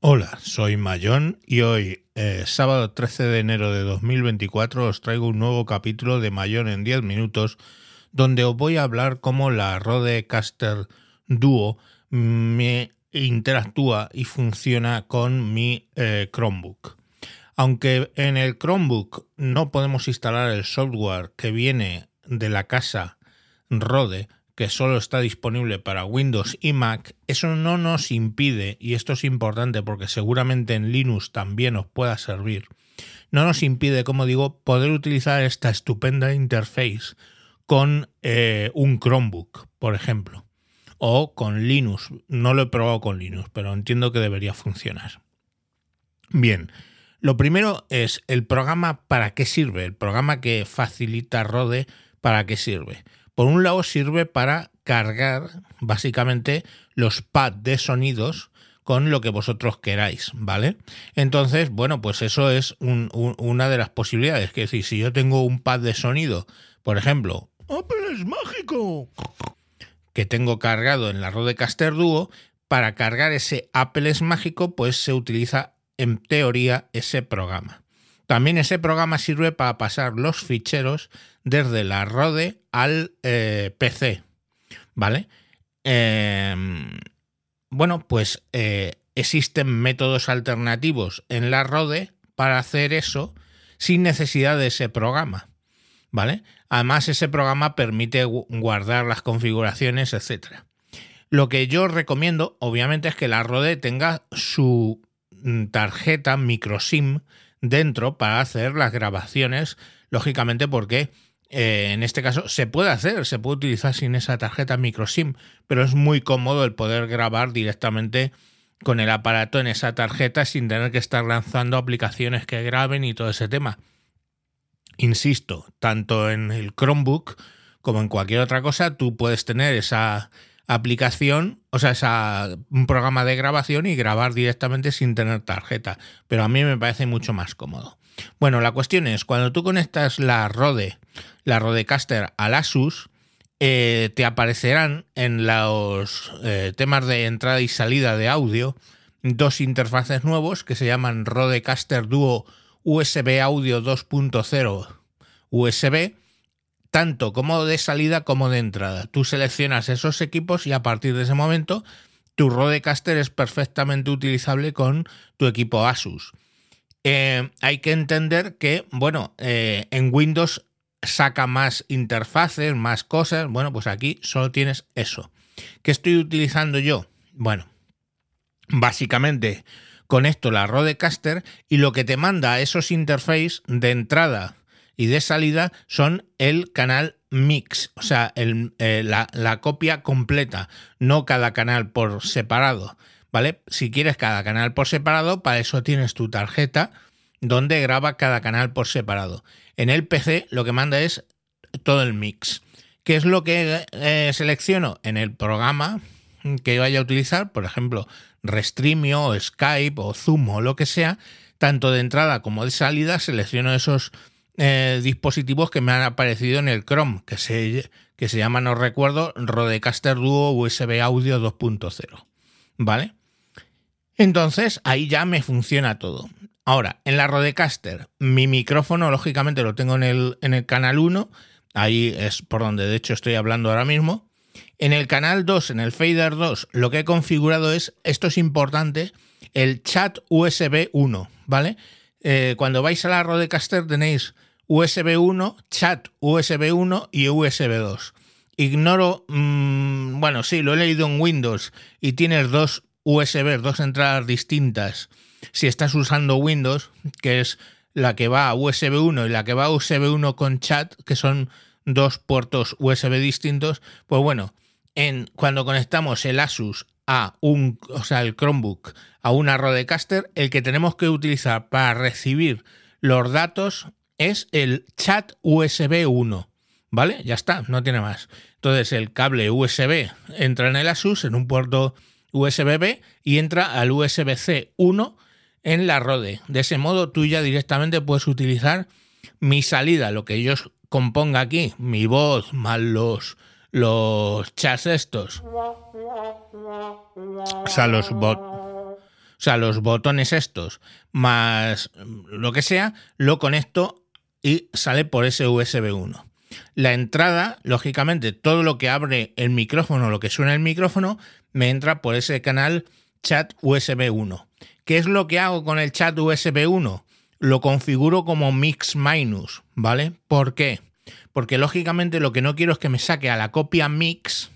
Hola, soy Mayón y hoy, eh, sábado 13 de enero de 2024, os traigo un nuevo capítulo de Mayón en 10 minutos, donde os voy a hablar cómo la Rodecaster Duo me interactúa y funciona con mi eh, Chromebook. Aunque en el Chromebook no podemos instalar el software que viene de la casa Rode, que solo está disponible para Windows y Mac, eso no nos impide, y esto es importante porque seguramente en Linux también os pueda servir, no nos impide, como digo, poder utilizar esta estupenda interface con eh, un Chromebook, por ejemplo, o con Linux. No lo he probado con Linux, pero entiendo que debería funcionar. Bien, lo primero es el programa para qué sirve, el programa que facilita Rode para qué sirve. Por un lado sirve para cargar básicamente los pads de sonidos con lo que vosotros queráis, ¿vale? Entonces, bueno, pues eso es una de las posibilidades. Que decir, si yo tengo un pad de sonido, por ejemplo, Apple es mágico, que tengo cargado en la Rodecaster Duo, para cargar ese Apple es mágico, pues se utiliza en teoría ese programa. También ese programa sirve para pasar los ficheros desde la Rode al eh, PC. ¿Vale? Em, bueno, pues eh, existen métodos alternativos en la Rode para hacer eso sin necesidad de ese programa. ¿Vale? Además, ese programa permite guardar las configuraciones, etc. Lo que yo recomiendo, obviamente, es que la Rode tenga su mm, tarjeta microSIM dentro para hacer las grabaciones, lógicamente porque eh, en este caso se puede hacer, se puede utilizar sin esa tarjeta microSIM, pero es muy cómodo el poder grabar directamente con el aparato en esa tarjeta sin tener que estar lanzando aplicaciones que graben y todo ese tema. Insisto, tanto en el Chromebook como en cualquier otra cosa, tú puedes tener esa aplicación, o sea, esa, un programa de grabación y grabar directamente sin tener tarjeta. Pero a mí me parece mucho más cómodo. Bueno, la cuestión es, cuando tú conectas la Rode, la Rodecaster al Asus, eh, te aparecerán en los eh, temas de entrada y salida de audio dos interfaces nuevos que se llaman Rodecaster Duo USB Audio 2.0 USB tanto como de salida como de entrada. Tú seleccionas esos equipos y a partir de ese momento tu Rodecaster es perfectamente utilizable con tu equipo Asus. Eh, hay que entender que, bueno, eh, en Windows saca más interfaces, más cosas. Bueno, pues aquí solo tienes eso. ¿Qué estoy utilizando yo? Bueno, básicamente conecto la Rodecaster y lo que te manda esos interfaces de entrada y de salida son el canal mix, o sea, eh, la, copia completa, no cada canal por separado. ¿Vale? Si quieres cada canal por separado, para eso tienes tu tarjeta donde graba cada canal por separado. En el PC lo que manda es todo el mix. ¿Qué es lo que eh, selecciono? En el programa que vaya a utilizar, por ejemplo, Restreamio o Skype o Zoom o lo que sea, tanto de entrada como de salida, selecciono esos eh, dispositivos que me han aparecido en el Chrome, que se, que se llama, no recuerdo, Rodecaster Duo USB Audio 2.0. ¿Vale? Entonces ahí ya me funciona todo. Ahora, en la Rodecaster, mi micrófono, lógicamente, lo tengo en el, en el canal 1. Ahí es por donde de hecho estoy hablando ahora mismo. En el canal 2, en el Fader 2, lo que he configurado es, esto es importante, el chat USB 1, ¿vale? Eh, cuando vais a la Rodecaster tenéis USB 1, chat USB 1 y USB 2. Ignoro, mm, bueno, sí, lo he leído en Windows y tienes dos USB, dos entradas distintas. Si estás usando Windows, que es la que va a USB 1 y la que va a USB 1 con chat, que son dos puertos USB distintos, pues bueno, en, cuando conectamos el Asus a un, o sea, el Chromebook a una Rodecaster, el que tenemos que utilizar para recibir los datos es el chat USB 1. ¿Vale? Ya está, no tiene más. Entonces el cable USB entra en el Asus en un puerto USB-B y entra al USB-C 1 en la Rode. De ese modo tú ya directamente puedes utilizar mi salida, lo que yo componga aquí, mi voz más los, los chats estos. O sea, los, o sea, los botones estos, más lo que sea, lo conecto y sale por ese USB 1. La entrada, lógicamente, todo lo que abre el micrófono, lo que suena el micrófono, me entra por ese canal chat USB 1. ¿Qué es lo que hago con el chat USB 1? Lo configuro como mix minus, ¿vale? ¿Por qué? Porque lógicamente lo que no quiero es que me saque a la copia mix,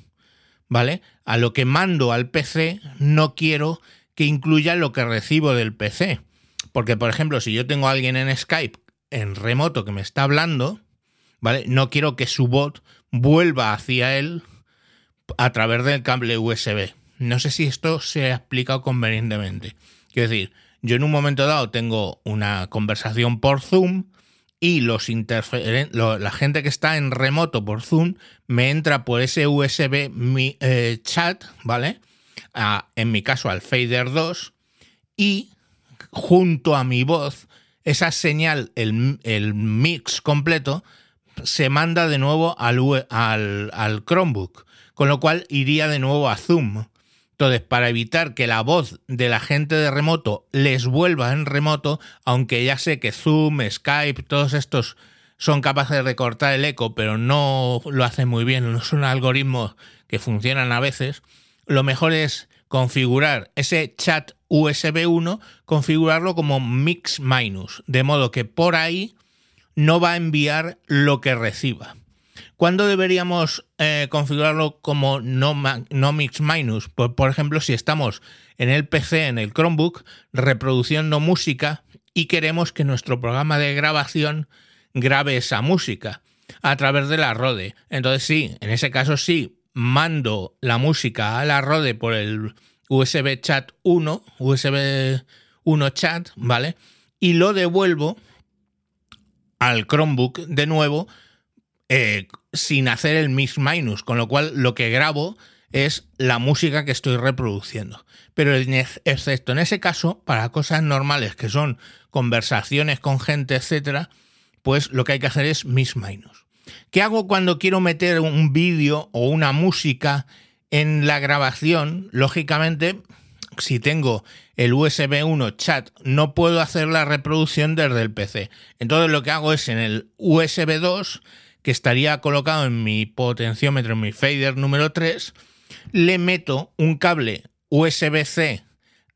¿vale? A lo que mando al PC, no quiero que incluya lo que recibo del PC. Porque, por ejemplo, si yo tengo a alguien en Skype en remoto que me está hablando, ¿vale? No quiero que su bot vuelva hacia él a través del cable USB. No sé si esto se ha explicado convenientemente. Quiero decir, yo en un momento dado tengo una conversación por Zoom y los la gente que está en remoto por Zoom me entra por ese USB mi, eh, chat, ¿vale? en mi caso al Fader 2 y junto a mi voz esa señal, el, el mix completo, se manda de nuevo al, al, al, Chromebook, con lo cual iría de nuevo a Zoom. Entonces, para evitar que la voz de la gente de remoto les vuelva en remoto, aunque ya sé que Zoom, Skype, todos estos son capaces de recortar el eco, pero no lo hacen muy bien, no son algoritmos que funcionan a veces, lo mejor es configurar ese chat USB 1, configurarlo como mix minus, de modo que por ahí no va a enviar lo que reciba. ¿Cuándo deberíamos eh, configurarlo como no, mix minus? Pues, por ejemplo, si estamos en el PC, en el Chromebook, reproduciendo música y queremos que nuestro programa de grabación grabe esa música a través de la Rode. Entonces sí, en ese caso sí, mando la música a la Rode por el USB chat 1, USB 1 chat, ¿vale? Y lo devuelvo al Chromebook de nuevo eh, sin hacer el mix minus, con lo cual lo que grabo es la música que estoy reproduciendo. Pero excepto en ese caso, para cosas normales que son conversaciones con gente, etcétera, pues lo que hay que hacer es mix minus. ¿Qué hago cuando quiero meter un vídeo o una música en la grabación? Lógicamente, si tengo el USB 1 chat, no puedo hacer la reproducción desde el PC. Entonces lo que hago es en el USB 2, que estaría colocado en mi potenciómetro, en mi fader número 3, le meto un cable USB-C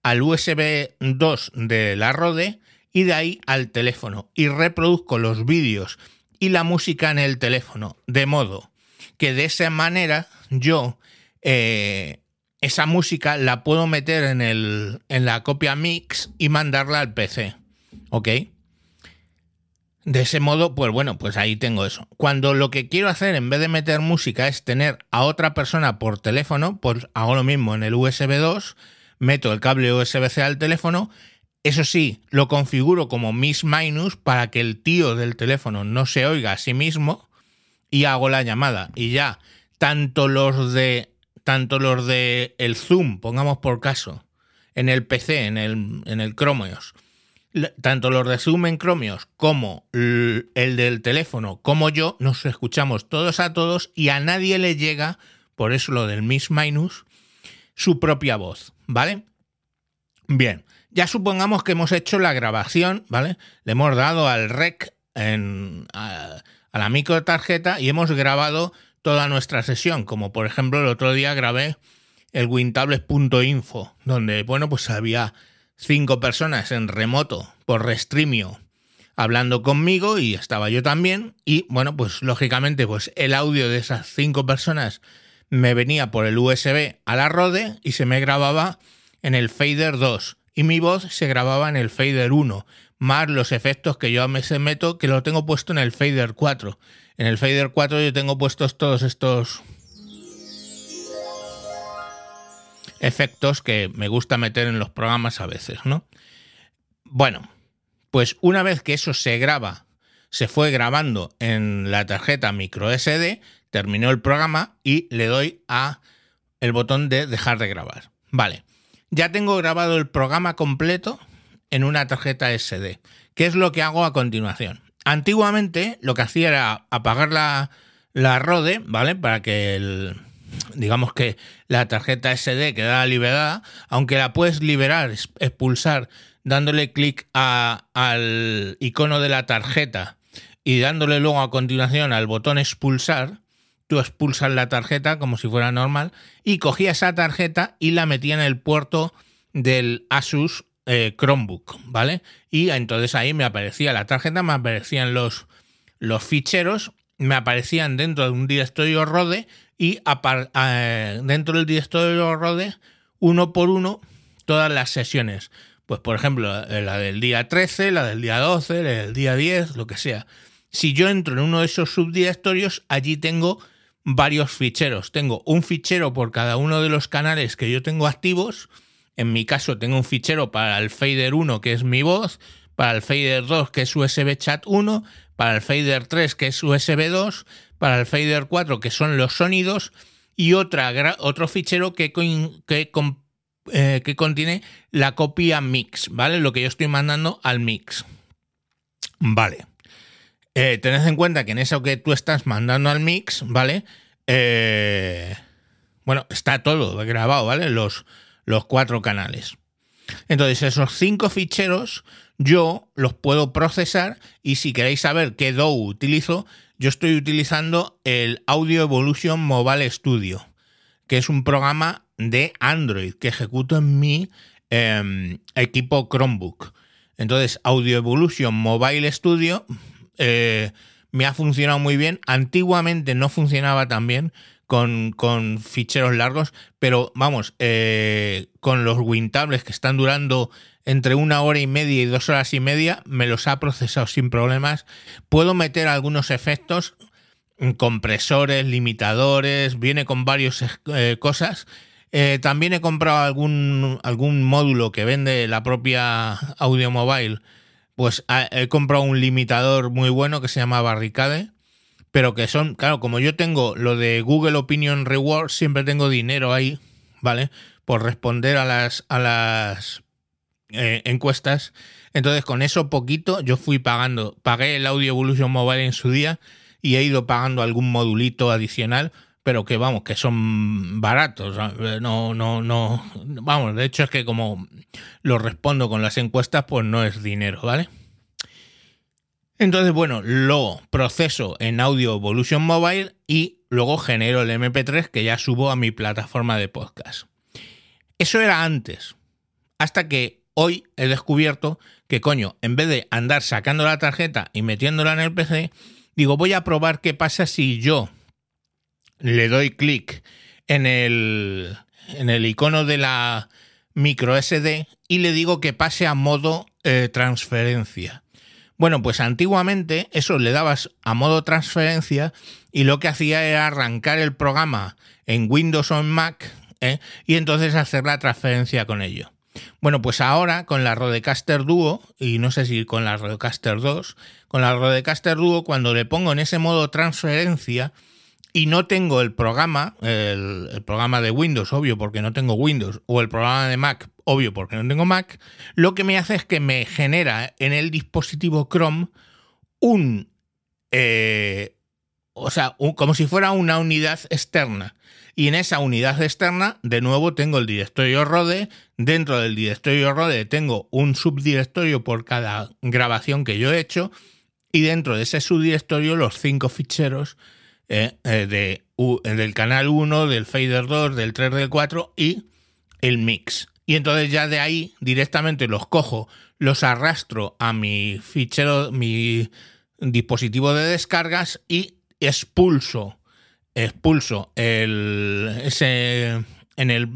al USB 2 de la Rode y de ahí al teléfono y reproduzco los vídeos y la música en el teléfono, de modo que de esa manera yo eh, esa música la puedo meter en, el, en la copia mix y mandarla al PC. ¿Ok? De ese modo, pues bueno, pues ahí tengo eso. Cuando lo que quiero hacer en vez de meter música es tener a otra persona por teléfono, pues hago lo mismo en el USB 2, meto el cable USB-C al teléfono, eso sí, lo configuro como mis minus para que el tío del teléfono no se oiga a sí mismo y hago la llamada. Y ya, tanto los de tanto los de el Zoom, pongamos por caso, en el PC, en el, en el Chromeos, tanto los de Zoom en Chromeos como el del teléfono como yo, nos escuchamos todos a todos y a nadie le llega, por eso lo del Miss Minus, su propia voz, ¿vale? Bien, ya supongamos que hemos hecho la grabación, ¿vale? Le hemos dado al rec en, a, la microtarjeta y hemos grabado toda nuestra sesión, como por ejemplo el otro día grabé el wintables.info, donde, bueno, pues había cinco personas en remoto por restreamio hablando conmigo y estaba yo también y bueno, pues lógicamente pues el audio de esas cinco personas me venía por el USB a la Rode y se me grababa en el Fader 2 y mi voz se grababa en el Fader 1, más los efectos que yo a veces meto que lo tengo puesto en el Fader 4. En el Fader 4 yo tengo puestos todos estos efectos que me gusta meter en los programas a veces, ¿no? Bueno, pues una vez que eso se graba, se fue grabando en la tarjeta micro SD, terminó el programa y le doy a el botón de dejar de grabar. Vale, ya tengo grabado el programa completo en una tarjeta SD. ¿Qué es lo que hago a continuación? Antiguamente lo que hacía era apagar la, la Rode, ¿vale? Para que el, digamos que la tarjeta SD queda liberada, aunque la puedes liberar, expulsar, dándole clic al icono de la tarjeta y dándole luego a continuación al botón expulsar, tú expulsas la tarjeta como si fuera normal y cogía esa tarjeta y la metía en el puerto del Asus eh, Chromebook, ¿vale? Y entonces ahí me aparecía la tarjeta, me aparecían los, los ficheros, me aparecían dentro de un directorio RODE y eh, dentro del directorio RODE, uno por uno, todas las sesiones. Pues por ejemplo, eh, la del día 13, la del día 12, la del día 10, lo que sea. Si yo entro en uno de esos subdirectorios, allí tengo varios ficheros. Tengo un fichero por cada uno de los canales que yo tengo activos. En mi caso tengo un fichero para el fader 1 que es mi voz, para el fader 2 que es USB chat 1, para el fader 3 que es USB 2, para el fader 4 que son los sonidos y otra, otro fichero que, que, eh, que contiene la copia mix, ¿vale? Lo que yo estoy mandando al mix. Vale. Eh, tened en cuenta que en eso que tú estás mandando al mix, ¿vale? Eh, bueno, está todo grabado, ¿vale? Los, los cuatro canales. Entonces, esos cinco ficheros yo los puedo procesar y si queréis saber qué DAW utilizo, yo estoy utilizando el Audio Evolution Mobile Studio, que es un programa de Android que ejecuto en mi em, equipo Chromebook. Entonces, Audio Evolution Mobile Studio eh, me ha funcionado muy bien. Antiguamente no funcionaba tan bien con, ficheros largos, pero vamos, eh, con los Wintables que están durando entre una hora y media y dos horas y media, me los ha procesado sin problemas. Puedo meter algunos efectos, mm, compresores, limitadores, viene con varias eh, cosas. también he comprado algún, algún módulo que vende la propia Audio Mobile pues ah, he comprado un limitador muy bueno que se llama Barricade, pero que son, claro, como yo tengo lo de Google Opinion Rewards, siempre tengo dinero ahí, ¿vale? Por responder a las, a las eh, encuestas. Entonces, con eso poquito, yo fui pagando, pagué el Audio Evolution Mobile en su día y he ido pagando algún modulito adicional pero que vamos, que son baratos. No, no, no. Vamos, de hecho es que como lo respondo con las encuestas, pues no es dinero, ¿vale? Entonces, bueno, lo proceso en Audio Evolution Mobile y luego genero el MP3 que ya subo a mi plataforma de podcast. Eso era antes. Hasta que hoy he descubierto que, coño, en vez de andar sacando la tarjeta y metiéndola en el PC, digo, voy a probar qué pasa si yo le doy clic en el, en el icono de la micro SD y le digo que pase a modo eh, transferencia. Bueno, pues antiguamente eso le dabas a modo transferencia y lo que hacía era arrancar el programa en Windows o en Mac ¿eh? y entonces hacer la transferencia con ello. Bueno, pues ahora con la Rodecaster Duo, y no sé si con la Rodecaster 2, con la Rodecaster Duo, cuando le pongo en ese modo transferencia, y no tengo el programa, el, programa de Windows, obvio, porque no tengo Windows, o el programa de Mac, obvio, porque no tengo Mac, lo que me hace es que me genera en el dispositivo Chrome un, eh, o sea, como si fuera una unidad externa. Y en esa unidad externa, de nuevo, tengo el directorio RODE. Dentro del directorio RODE tengo un subdirectorio por cada grabación que yo he hecho. Y dentro de ese subdirectorio, los cinco ficheros eh, eh, de, del canal 1, del fader 2, del 3, del 4 y el mix. Y entonces ya de ahí directamente los cojo, los arrastro a mi fichero, mi dispositivo de descargas y expulso, expulso el, ese, en el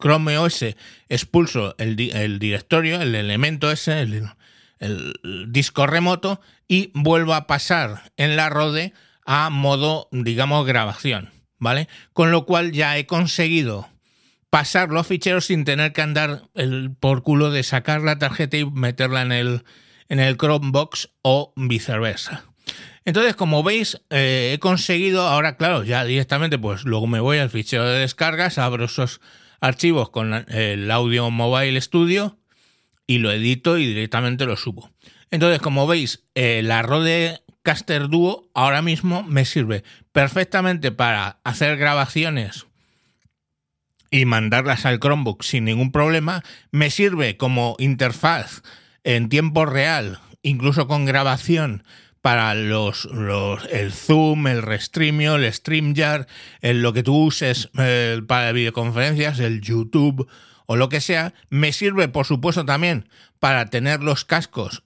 Chrome OS, expulso el, el directorio, el elemento ese, el, el disco remoto y vuelvo a pasar en la Rode a modo, digamos, grabación, ¿vale? Con lo cual ya he conseguido pasar los ficheros sin tener que andar el, por culo de sacar la tarjeta y meterla en el, en el Chromebox o viceversa. Entonces, como veis, eh, he conseguido, ahora claro, ya directamente, pues luego me voy al fichero de descargas, abro esos archivos con el audio mobile studio y lo edito y directamente lo subo. Entonces, como veis, eh, la Rode Caster Duo ahora mismo me sirve perfectamente para hacer grabaciones y mandarlas al Chromebook sin ningún problema. Me sirve como interfaz en tiempo real, incluso con grabación para los, el Zoom, el Restreamio, el StreamYard, el, lo que tú uses eh, para videoconferencias, el YouTube o lo que sea. Me sirve, por supuesto, también para tener los cascos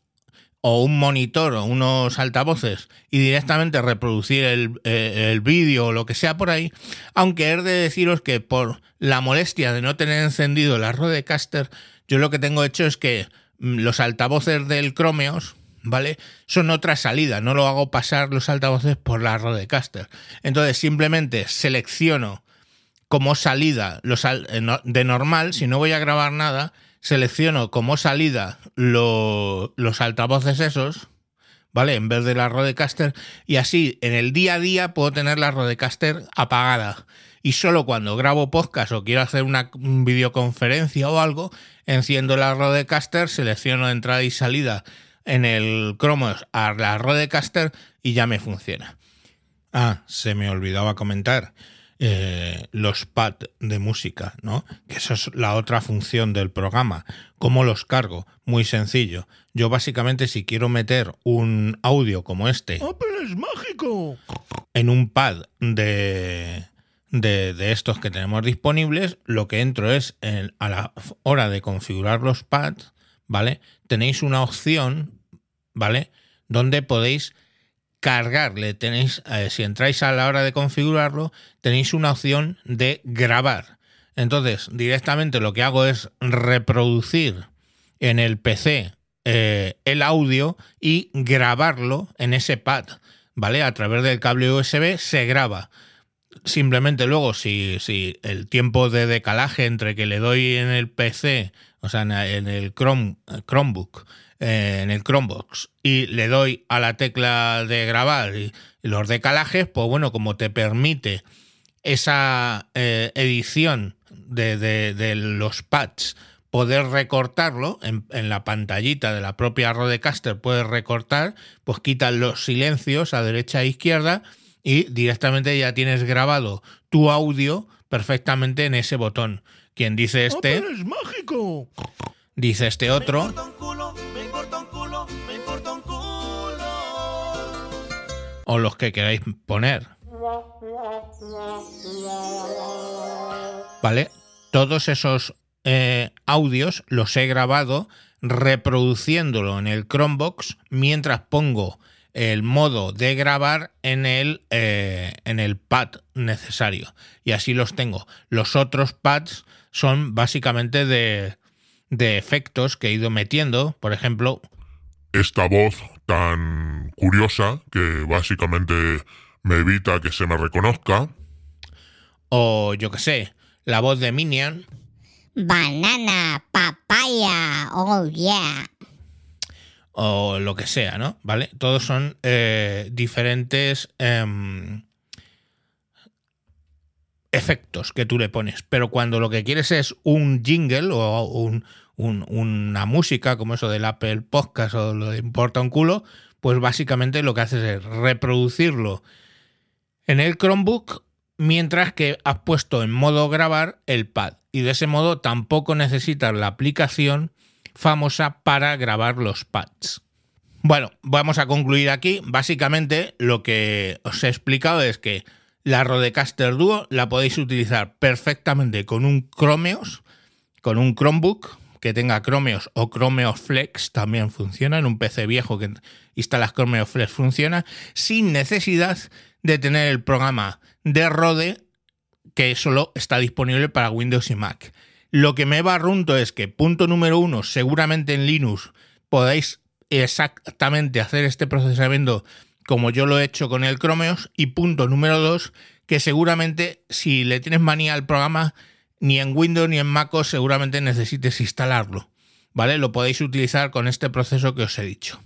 o un monitor o unos altavoces y directamente reproducir el, eh, vídeo o lo que sea por ahí, aunque he de deciros que por la molestia de no tener encendido la Rodecaster, yo lo que tengo hecho es que mm, los altavoces del Chromeos, ¿vale? Son otra salida, no lo hago pasar los altavoces por la Rodecaster. Entonces simplemente selecciono como salida los eh, de normal, si no voy a grabar nada, selecciono como salida los altavoces esos, ¿vale? En vez de la Rodecaster, y así en el día a día puedo tener la Rodecaster apagada. Y solo cuando grabo podcast o quiero hacer una videoconferencia o algo, enciendo la Rodecaster, selecciono entrada y salida en el Chromos a la Rodecaster y ya me funciona. Ah, se me olvidaba comentar eh, los pads de música, ¿no? Que esa es la otra función del programa. ¿Cómo los cargo? Muy sencillo. Yo básicamente si quiero meter un audio como este... ¡Apple es mágico! En un pad de, de, estos que tenemos disponibles, lo que entro es a la hora de configurar los pads, ¿vale? Tenéis una opción, ¿vale? Donde podéis cargarle, tenéis, eh, si entráis a la hora de configurarlo, tenéis una opción de grabar. Entonces, directamente lo que hago es reproducir en el PC eh, el audio y grabarlo en ese pad, ¿vale? A través del cable USB se graba. Simplemente luego, si, si el tiempo de decalaje entre que le doy en el PC, o sea, en el Chrome, Chromebook, eh, en el Chromebox y le doy a la tecla de grabar y, los decalajes, pues bueno, como te permite esa eh, edición de, los pads poder recortarlo en, la pantallita de la propia Rodecaster, puedes recortar, pues quitas los silencios a derecha e izquierda y directamente ya tienes grabado tu audio perfectamente en ese botón. Quien dice este... es mágico! Dice este otro... o los que queráis poner. ¿Vale? Todos esos eh, audios los he grabado reproduciéndolo en el Chromebox mientras pongo el modo de grabar en el, eh, en el pad necesario. Y así los tengo. Los otros pads son básicamente de, de efectos que he ido metiendo. Por ejemplo... Esta voz tan curiosa que básicamente me evita que se me reconozca. O yo qué sé, la voz de Minion. Banana, papaya, oh yeah. O lo que sea, ¿no? ¿Vale? Todos son eh, diferentes em, efectos que tú le pones. Pero cuando lo que quieres es un jingle o un, una música como eso del Apple Podcast o lo de importa un culo, pues básicamente lo que haces es reproducirlo en el Chromebook mientras que has puesto en modo grabar el pad. Y de ese modo tampoco necesitas la aplicación famosa para grabar los pads. Bueno, vamos a concluir aquí. Básicamente lo que os he explicado es que la Rodecaster Duo la podéis utilizar perfectamente con un Chromeos, con un Chromebook, que tenga Chromeos o Chromeos Flex también funciona. En un PC viejo que instalas Chromeos Flex funciona sin necesidad de tener el programa de Rode que solo está disponible para Windows y Mac. Lo que me barrunto es que, punto número uno, seguramente en Linux podáis exactamente hacer este procesamiento como yo lo he hecho con el Chromeos. Y punto número dos, que seguramente si le tienes manía al programa, ni en Windows ni en MacOS seguramente necesites instalarlo. ¿Vale? Lo podéis utilizar con este proceso que os he dicho.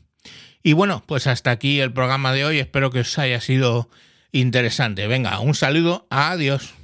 Y bueno, pues hasta aquí el programa de hoy. Espero que os haya sido interesante. Venga, un saludo. Adiós.